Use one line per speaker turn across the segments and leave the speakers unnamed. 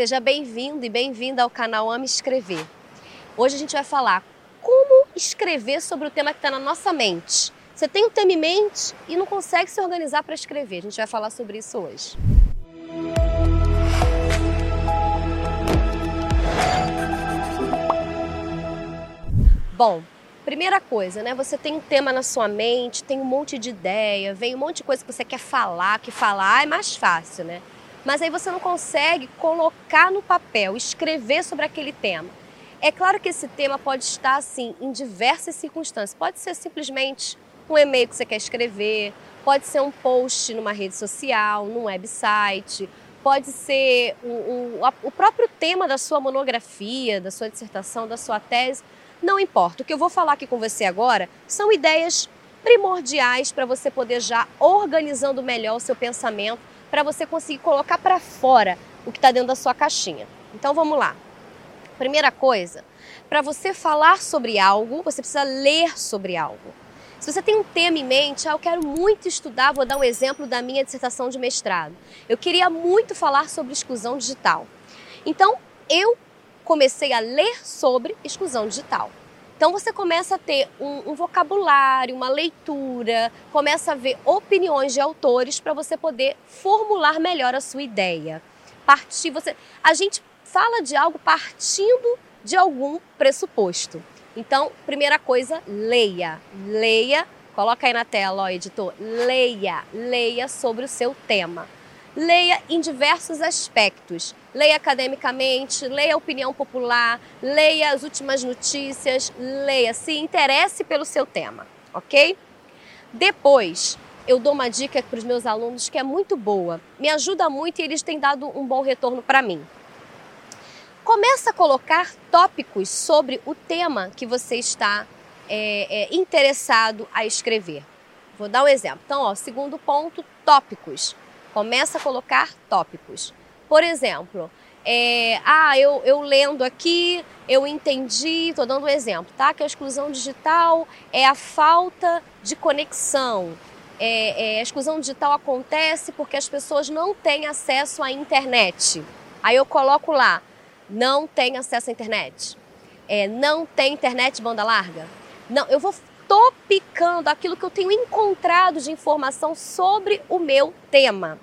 Seja bem-vindo e bem-vinda ao canal Ame Escrever. Hoje a gente vai falar como escrever sobre o tema que está na nossa mente. Você tem um tema em mente e não consegue se organizar para escrever. A gente vai falar sobre isso hoje. Bom, primeira coisa, né? Você tem um tema na sua mente, tem um monte de ideia, vem um monte de coisa que você quer falar, que falar é mais fácil, né? Mas aí você não consegue colocar no papel, escrever sobre aquele tema. É claro que esse tema pode estar assim em diversas circunstâncias. Pode ser simplesmente um e-mail que você quer escrever, pode ser um post numa rede social, num website, pode ser o, o, o próprio tema da sua monografia, da sua dissertação, da sua tese. Não importa. O que eu vou falar aqui com você agora são ideias primordiais para você poder já organizando melhor o seu pensamento, para você conseguir colocar para fora o que está dentro da sua caixinha. Então vamos lá. Primeira coisa, para você falar sobre algo, você precisa ler sobre algo. Se você tem um tema em mente, ah, eu quero muito estudar, vou dar um exemplo da minha dissertação de mestrado. Eu queria muito falar sobre exclusão digital. Então, eu comecei a ler sobre exclusão digital. Então você começa a ter um, um, vocabulário, uma leitura, começa a ver opiniões de autores para você poder formular melhor a sua ideia. Partir, você, a gente fala de algo partindo de algum pressuposto. Então, primeira coisa, leia. Leia, coloca aí na tela, ó, editor. Leia, leia sobre o seu tema. Leia em diversos aspectos. Leia academicamente, leia a opinião popular, leia as últimas notícias, leia, se interesse pelo seu tema, ok? Depois, eu dou uma dica para os meus alunos que é muito boa, me ajuda muito e eles têm dado um bom retorno para mim. Começa a colocar tópicos sobre o tema que você está é, é, interessado a escrever. Vou dar um exemplo. Então, ó, segundo ponto, tópicos. Começa a colocar tópicos. Por exemplo, é, ah, eu, eu lendo aqui, eu entendi, estou dando um exemplo, tá? Que a exclusão digital é a falta de conexão. É, é, a exclusão digital acontece porque as pessoas não têm acesso à internet. Aí eu coloco lá, não tem acesso à internet, é, não tem internet banda larga. Não, eu vou topicando aquilo que eu tenho encontrado de informação sobre o meu tema.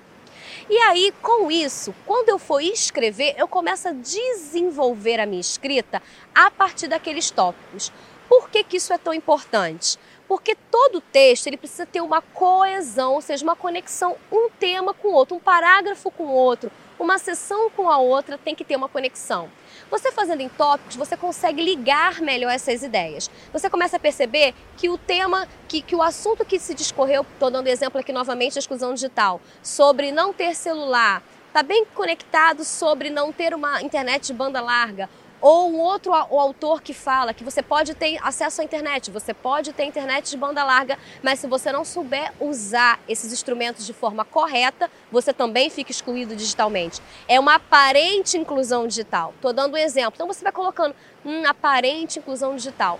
E aí, com isso, quando eu for escrever, eu começo a desenvolver a minha escrita a partir daqueles tópicos. Por que, que isso é tão importante? Porque todo texto ele precisa ter uma coesão, ou seja, uma conexão, um tema com outro, um parágrafo com outro, uma sessão com a outra tem que ter uma conexão. Você fazendo em tópicos, você consegue ligar melhor essas ideias. Você começa a perceber que o tema, que, que o assunto que se discorreu, estou dando exemplo aqui novamente, a exclusão digital, sobre não ter celular, está bem conectado sobre não ter uma internet de banda larga ou um outro o autor que fala que você pode ter acesso à internet, você pode ter internet de banda larga, mas se você não souber usar esses instrumentos de forma correta, você também fica excluído digitalmente. É uma aparente inclusão digital. Estou dando um exemplo. Então você vai colocando hum, aparente inclusão digital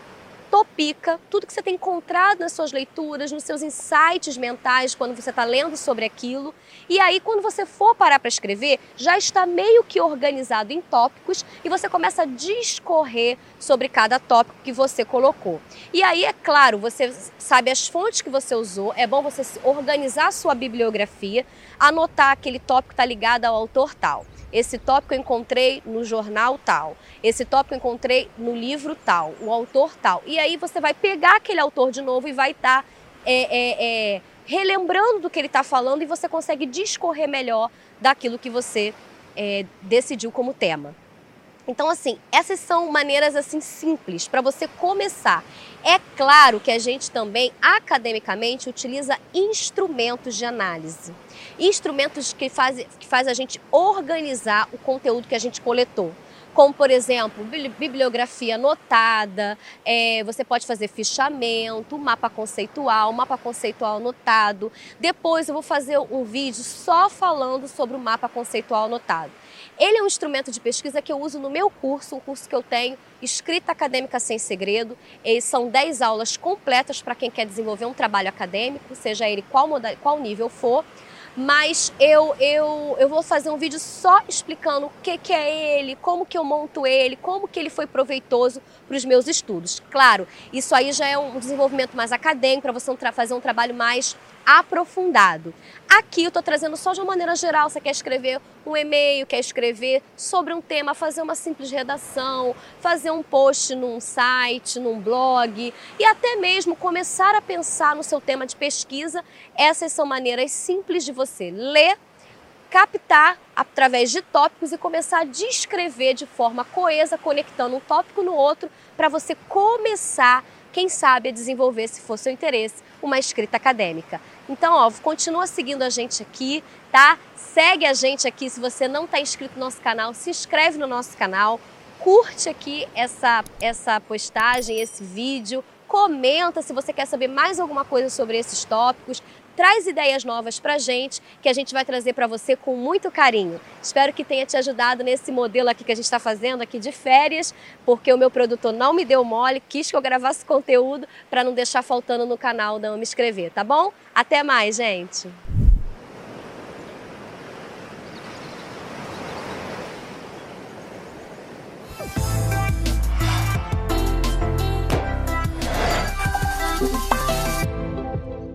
topica tudo que você tem encontrado nas suas leituras, nos seus insights mentais quando você está lendo sobre aquilo. E aí, quando você for parar para escrever, já está meio que organizado em tópicos e você começa a discorrer sobre cada tópico que você colocou. E aí, é claro, você sabe as fontes que você usou, é bom você organizar a sua bibliografia, anotar aquele tópico que está ligado ao autor tal. Esse tópico eu encontrei no jornal tal. Esse tópico eu encontrei no livro tal, o autor tal. E aí você vai pegar aquele autor de novo e vai estar tá, é, é, é, relembrando do que ele está falando e você consegue discorrer melhor daquilo que você é, decidiu como tema. Então, assim, essas são maneiras assim simples para você começar. É claro que a gente também academicamente utiliza instrumentos de análise, instrumentos que fazem que faz a gente organizar o conteúdo que a gente coletou como por exemplo bibliografia anotada, é, você pode fazer fichamento, mapa conceitual, mapa conceitual anotado. Depois eu vou fazer um vídeo só falando sobre o mapa conceitual anotado. Ele é um instrumento de pesquisa que eu uso no meu curso, um curso que eu tenho, Escrita Acadêmica Sem Segredo. E são 10 aulas completas para quem quer desenvolver um trabalho acadêmico, seja ele qual, qual nível for. mas eu, eu, eu vou fazer um vídeo só explicando o que, que é ele, como que eu monto ele, como que ele foi proveitoso para os meus estudos. Claro, isso aí já é um desenvolvimento mais acadêmico, para você fazer um trabalho mais aprofundado. Aqui eu estou trazendo só de uma maneira geral. Você quer escrever um e-mail, quer escrever sobre um tema, fazer uma simples redação, fazer um post num site, num blog e até mesmo começar a pensar no seu tema de pesquisa. Essas são maneiras simples de você ler, captar através de tópicos e começar a descrever de forma coesa, conectando um tópico no outro, para você começar, quem sabe, a desenvolver, se for seu interesse, uma escrita acadêmica. Então, ó, continua seguindo a gente aqui, tá? Segue a gente aqui. Se você não está inscrito no nosso canal, se inscreve no nosso canal, curte aqui essa, essa postagem, esse vídeo, comenta se você quer saber mais alguma coisa sobre esses tópicos, traz ideias novas para gente que a gente vai trazer para você com muito carinho. Espero que tenha te ajudado nesse modelo aqui que a gente está fazendo aqui de férias, porque o meu produtor não me deu mole, quis que eu gravasse conteúdo para não deixar faltando no canal não me inscrever, tá bom? Até mais, gente.